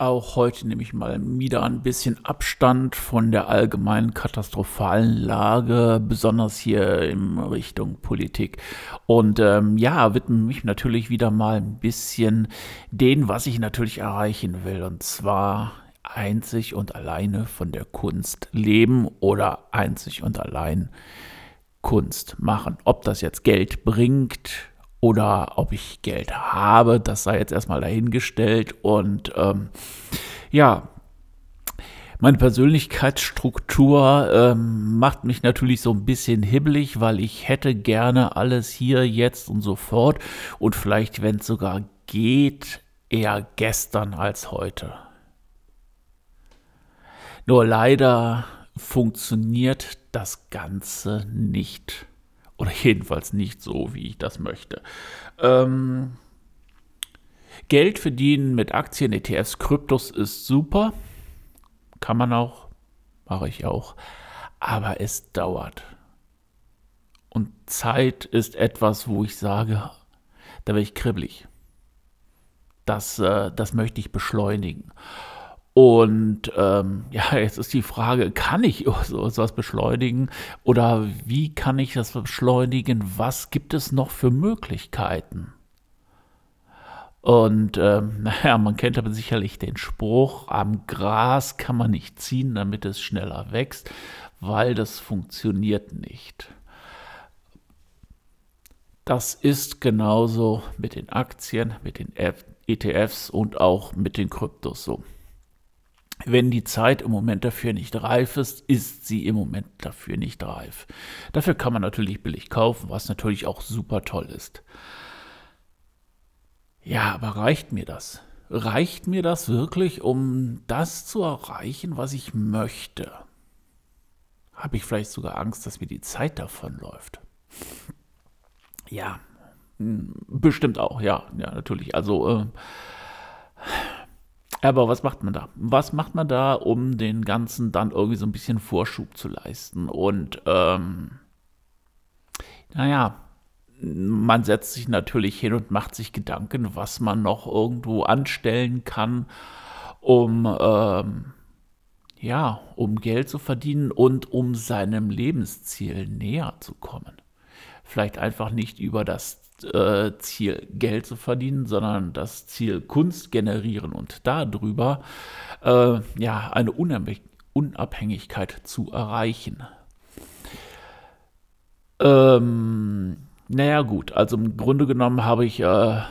Auch heute nehme ich mal wieder ein bisschen Abstand von der allgemeinen katastrophalen Lage, besonders hier in Richtung Politik. Und ähm, ja, widme mich natürlich wieder mal ein bisschen dem, was ich natürlich erreichen will. Und zwar einzig und alleine von der Kunst leben oder einzig und allein Kunst machen. Ob das jetzt Geld bringt oder ob ich Geld habe, das sei jetzt erstmal dahingestellt. Und ähm, ja, meine Persönlichkeitsstruktur ähm, macht mich natürlich so ein bisschen hibbelig, weil ich hätte gerne alles hier, jetzt und sofort und vielleicht, wenn es sogar geht, eher gestern als heute. Nur leider funktioniert das Ganze nicht. Oder jedenfalls nicht so, wie ich das möchte. Ähm, Geld verdienen mit Aktien, ETFs, Kryptos ist super. Kann man auch, mache ich auch. Aber es dauert. Und Zeit ist etwas, wo ich sage, da werde ich kribbelig. Das, äh, das möchte ich beschleunigen. Und ähm, ja, jetzt ist die Frage, kann ich so etwas beschleunigen oder wie kann ich das beschleunigen? Was gibt es noch für Möglichkeiten? Und ähm, naja, man kennt aber sicherlich den Spruch, am Gras kann man nicht ziehen, damit es schneller wächst, weil das funktioniert nicht. Das ist genauso mit den Aktien, mit den ETFs und auch mit den Kryptos so. Wenn die Zeit im Moment dafür nicht reif ist, ist sie im Moment dafür nicht reif. Dafür kann man natürlich billig kaufen, was natürlich auch super toll ist. Ja, aber reicht mir das? Reicht mir das wirklich, um das zu erreichen, was ich möchte? Habe ich vielleicht sogar Angst, dass mir die Zeit davonläuft? Ja, hm, bestimmt auch, ja, ja, natürlich. Also, äh, aber was macht man da? Was macht man da, um den Ganzen dann irgendwie so ein bisschen Vorschub zu leisten? Und ähm, naja, man setzt sich natürlich hin und macht sich Gedanken, was man noch irgendwo anstellen kann, um ähm, ja, um Geld zu verdienen und um seinem Lebensziel näher zu kommen. Vielleicht einfach nicht über das äh, Ziel Geld zu verdienen, sondern das Ziel Kunst generieren und darüber äh, ja, eine Unabhängigkeit zu erreichen. Ähm, naja gut, also im Grunde genommen habe ich äh,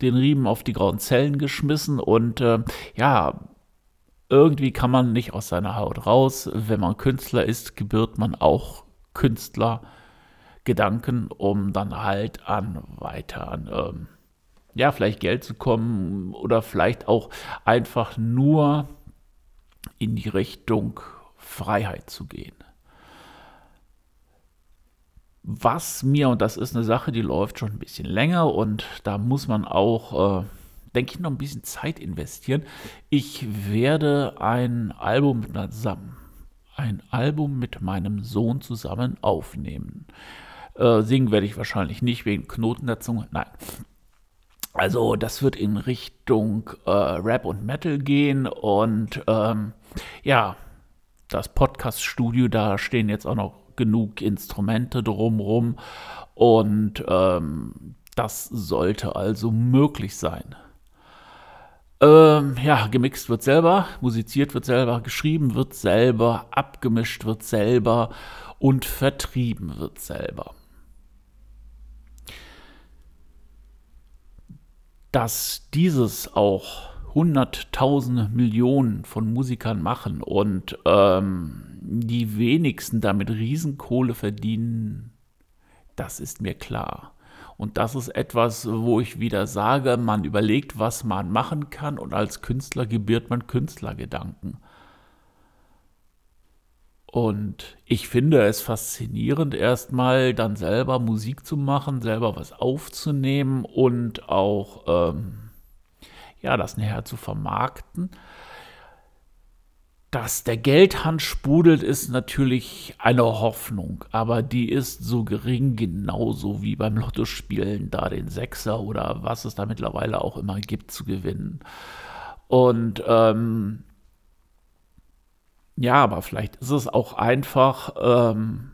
den Riemen auf die grauen Zellen geschmissen und äh, ja, irgendwie kann man nicht aus seiner Haut raus. Wenn man Künstler ist, gebührt man auch Künstler Gedanken, um dann halt an weiter an, ähm, ja, vielleicht Geld zu kommen oder vielleicht auch einfach nur in die Richtung Freiheit zu gehen. Was mir, und das ist eine Sache, die läuft schon ein bisschen länger und da muss man auch, äh, denke ich, noch ein bisschen Zeit investieren. Ich werde ein Album zusammen, ein Album mit meinem Sohn zusammen aufnehmen. Äh, singen werde ich wahrscheinlich nicht wegen Knoten der Zunge. Nein. Also das wird in Richtung äh, Rap und Metal gehen und ähm, ja, das Podcast-Studio, da stehen jetzt auch noch genug Instrumente drumrum und ähm, das sollte also möglich sein. Ähm, ja, gemixt wird selber, musiziert wird selber, geschrieben wird selber, abgemischt wird selber und vertrieben wird selber. Dass dieses auch hunderttausende Millionen von Musikern machen und ähm, die wenigsten damit Riesenkohle verdienen, das ist mir klar. Und das ist etwas, wo ich wieder sage, man überlegt, was man machen kann und als Künstler gebiert man Künstlergedanken. Und ich finde es faszinierend, erstmal dann selber Musik zu machen, selber was aufzunehmen und auch ähm, ja, das näher zu vermarkten. Dass der Geldhand sprudelt, ist natürlich eine Hoffnung, aber die ist so gering, genauso wie beim Lottospielen, da den Sechser oder was es da mittlerweile auch immer gibt, zu gewinnen. Und ähm, ja, aber vielleicht ist es auch einfach ähm,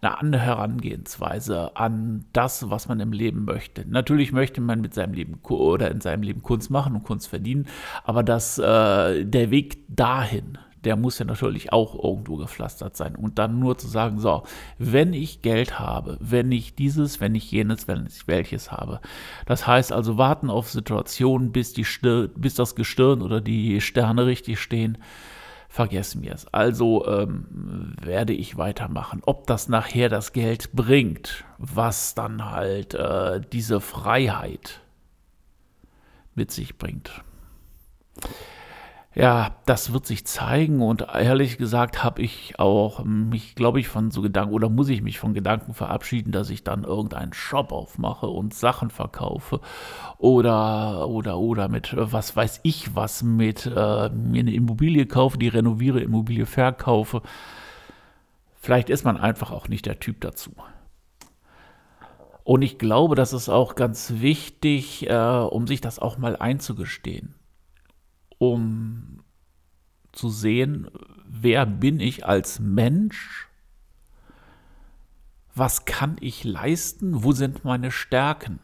eine andere Herangehensweise an das, was man im Leben möchte. Natürlich möchte man mit seinem Leben oder in seinem Leben Kunst machen und Kunst verdienen, aber das, äh, der Weg dahin, der muss ja natürlich auch irgendwo gepflastert sein. Und dann nur zu sagen, so, wenn ich Geld habe, wenn ich dieses, wenn ich jenes, wenn ich welches habe. Das heißt also warten auf Situationen, bis, die Stirn, bis das Gestirn oder die Sterne richtig stehen vergessen wir es. Also ähm, werde ich weitermachen. Ob das nachher das Geld bringt, was dann halt äh, diese Freiheit mit sich bringt ja, das wird sich zeigen und ehrlich gesagt habe ich auch mich, glaube ich, von so Gedanken oder muss ich mich von Gedanken verabschieden, dass ich dann irgendeinen Shop aufmache und Sachen verkaufe oder oder oder mit was weiß ich was mit äh, mir eine Immobilie kaufe, die renoviere, Immobilie verkaufe. Vielleicht ist man einfach auch nicht der Typ dazu. Und ich glaube, das ist auch ganz wichtig, äh, um sich das auch mal einzugestehen um zu sehen, wer bin ich als Mensch, was kann ich leisten, wo sind meine Stärken.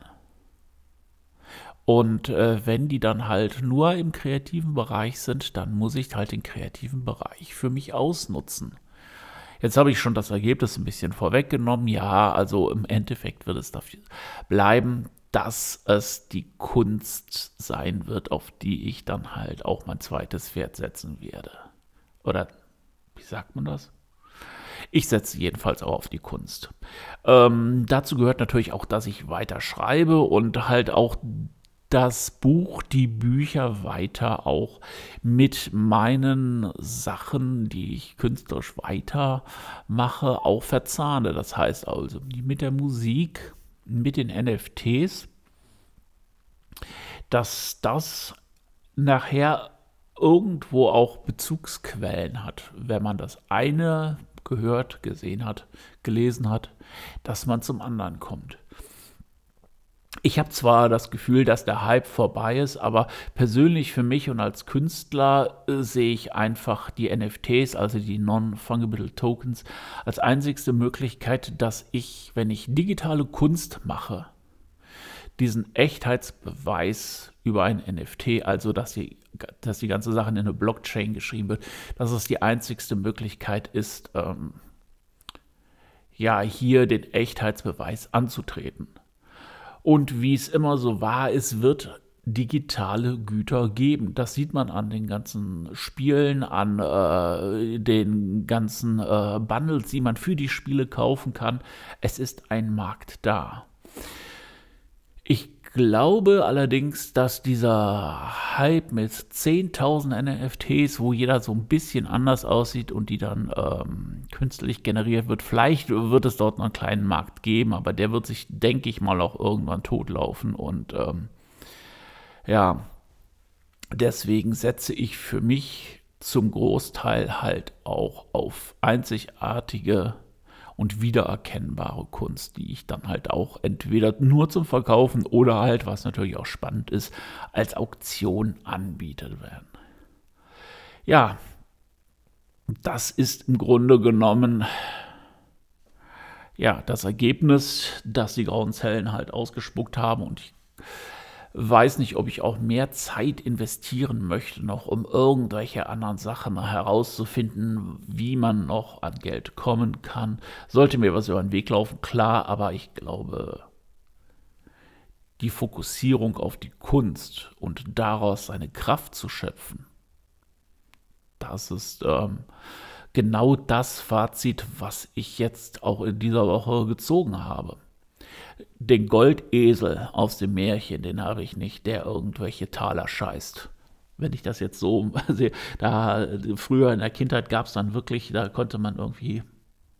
Und äh, wenn die dann halt nur im kreativen Bereich sind, dann muss ich halt den kreativen Bereich für mich ausnutzen. Jetzt habe ich schon das Ergebnis ein bisschen vorweggenommen. Ja, also im Endeffekt wird es dafür bleiben, dass es die Kunst sein wird, auf die ich dann halt auch mein zweites Pferd setzen werde. Oder wie sagt man das? Ich setze jedenfalls auch auf die Kunst. Ähm, dazu gehört natürlich auch, dass ich weiter schreibe und halt auch das Buch, die Bücher weiter auch mit meinen Sachen, die ich künstlerisch weitermache, auch verzahne. Das heißt also mit der Musik, mit den NFTs, dass das nachher irgendwo auch Bezugsquellen hat, wenn man das eine gehört, gesehen hat, gelesen hat, dass man zum anderen kommt. Ich habe zwar das Gefühl, dass der Hype vorbei ist, aber persönlich für mich und als Künstler äh, sehe ich einfach die NFTs, also die Non-Fungible Tokens, als einzigste Möglichkeit, dass ich, wenn ich digitale Kunst mache, diesen Echtheitsbeweis über ein NFT, also dass die, dass die ganze Sache in eine Blockchain geschrieben wird, dass es die einzigste Möglichkeit ist, ähm, ja, hier den Echtheitsbeweis anzutreten. Und wie es immer so war, es wird digitale Güter geben. Das sieht man an den ganzen Spielen, an äh, den ganzen äh, Bundles, die man für die Spiele kaufen kann. Es ist ein Markt da. Ich glaube allerdings, dass dieser Hype mit 10.000 NFTs, wo jeder so ein bisschen anders aussieht und die dann ähm, künstlich generiert wird, vielleicht wird es dort einen kleinen Markt geben, aber der wird sich, denke ich mal, auch irgendwann totlaufen und ähm, ja, deswegen setze ich für mich zum Großteil halt auch auf einzigartige und wiedererkennbare Kunst, die ich dann halt auch entweder nur zum Verkaufen oder halt, was natürlich auch spannend ist, als Auktion anbietet werden. Ja, das ist im Grunde genommen ja das Ergebnis, das die grauen Zellen halt ausgespuckt haben und ich weiß nicht, ob ich auch mehr Zeit investieren möchte, noch um irgendwelche anderen Sachen herauszufinden, wie man noch an Geld kommen kann. Sollte mir was über den Weg laufen, klar, aber ich glaube, die Fokussierung auf die Kunst und daraus seine Kraft zu schöpfen, das ist ähm, genau das Fazit, was ich jetzt auch in dieser Woche gezogen habe den Goldesel aus dem Märchen, den habe ich nicht, der irgendwelche Taler scheißt. wenn ich das jetzt so sehe, da früher in der Kindheit gab es dann wirklich, da konnte man irgendwie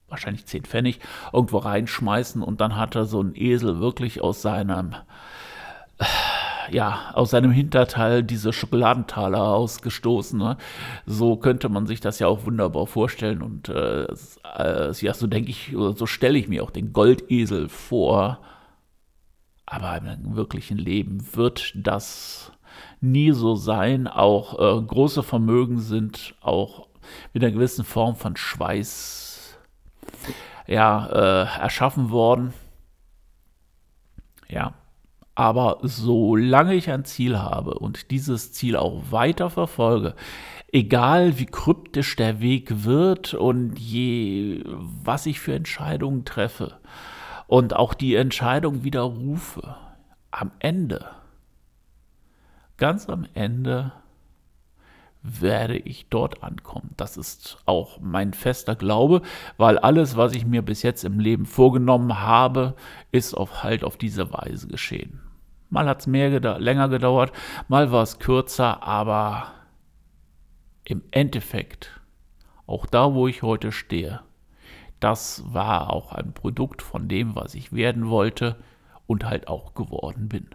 wahrscheinlich 10 Pfennig irgendwo reinschmeißen und dann hatte so ein Esel wirklich aus seinem ja, aus seinem Hinterteil diese Schokoladentaler ausgestoßen. Ne? So könnte man sich das ja auch wunderbar vorstellen. Und äh, äh, ja, so denke ich, so stelle ich mir auch den Goldesel vor. Aber im wirklichen Leben wird das nie so sein. Auch äh, große Vermögen sind auch mit einer gewissen Form von Schweiß ja, äh, erschaffen worden. Ja. Aber solange ich ein Ziel habe und dieses Ziel auch weiter verfolge, egal wie kryptisch der Weg wird und je was ich für Entscheidungen treffe und auch die Entscheidung widerrufe, am Ende ganz am Ende werde ich dort ankommen. Das ist auch mein fester Glaube, weil alles, was ich mir bis jetzt im Leben vorgenommen habe, ist auf halt auf diese Weise geschehen. Mal hat es mehr geda länger gedauert, mal war es kürzer, aber im Endeffekt, auch da, wo ich heute stehe, das war auch ein Produkt von dem, was ich werden wollte und halt auch geworden bin.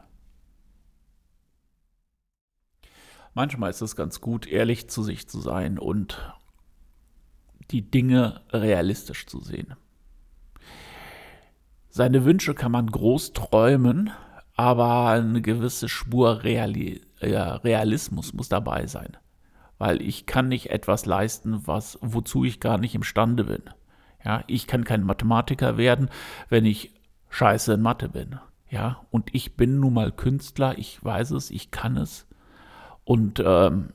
manchmal ist es ganz gut, ehrlich zu sich zu sein und die Dinge realistisch zu sehen. Seine Wünsche kann man groß träumen, aber eine gewisse Spur Reali Realismus muss dabei sein. Weil ich kann nicht etwas leisten, was, wozu ich gar nicht imstande bin. Ja, ich kann kein Mathematiker werden, wenn ich scheiße in Mathe bin. Ja, und ich bin nun mal Künstler, ich weiß es, ich kann es. Und ähm,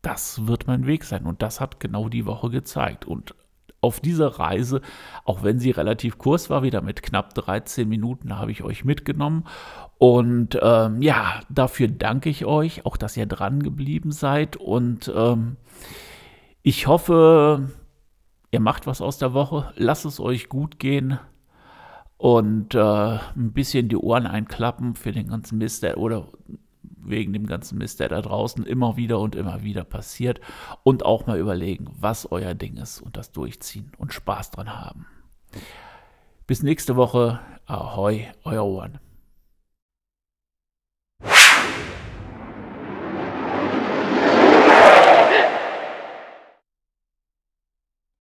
das wird mein Weg sein. Und das hat genau die Woche gezeigt. Und auf dieser Reise, auch wenn sie relativ kurz war, wieder mit knapp 13 Minuten, habe ich euch mitgenommen. Und ähm, ja, dafür danke ich euch, auch dass ihr dran geblieben seid. Und ähm, ich hoffe, ihr macht was aus der Woche. Lasst es euch gut gehen und äh, ein bisschen die Ohren einklappen für den ganzen Mist, oder wegen dem ganzen Mist, der da draußen immer wieder und immer wieder passiert. Und auch mal überlegen, was euer Ding ist und das durchziehen und Spaß dran haben. Bis nächste Woche. Ahoi, euer Ohren.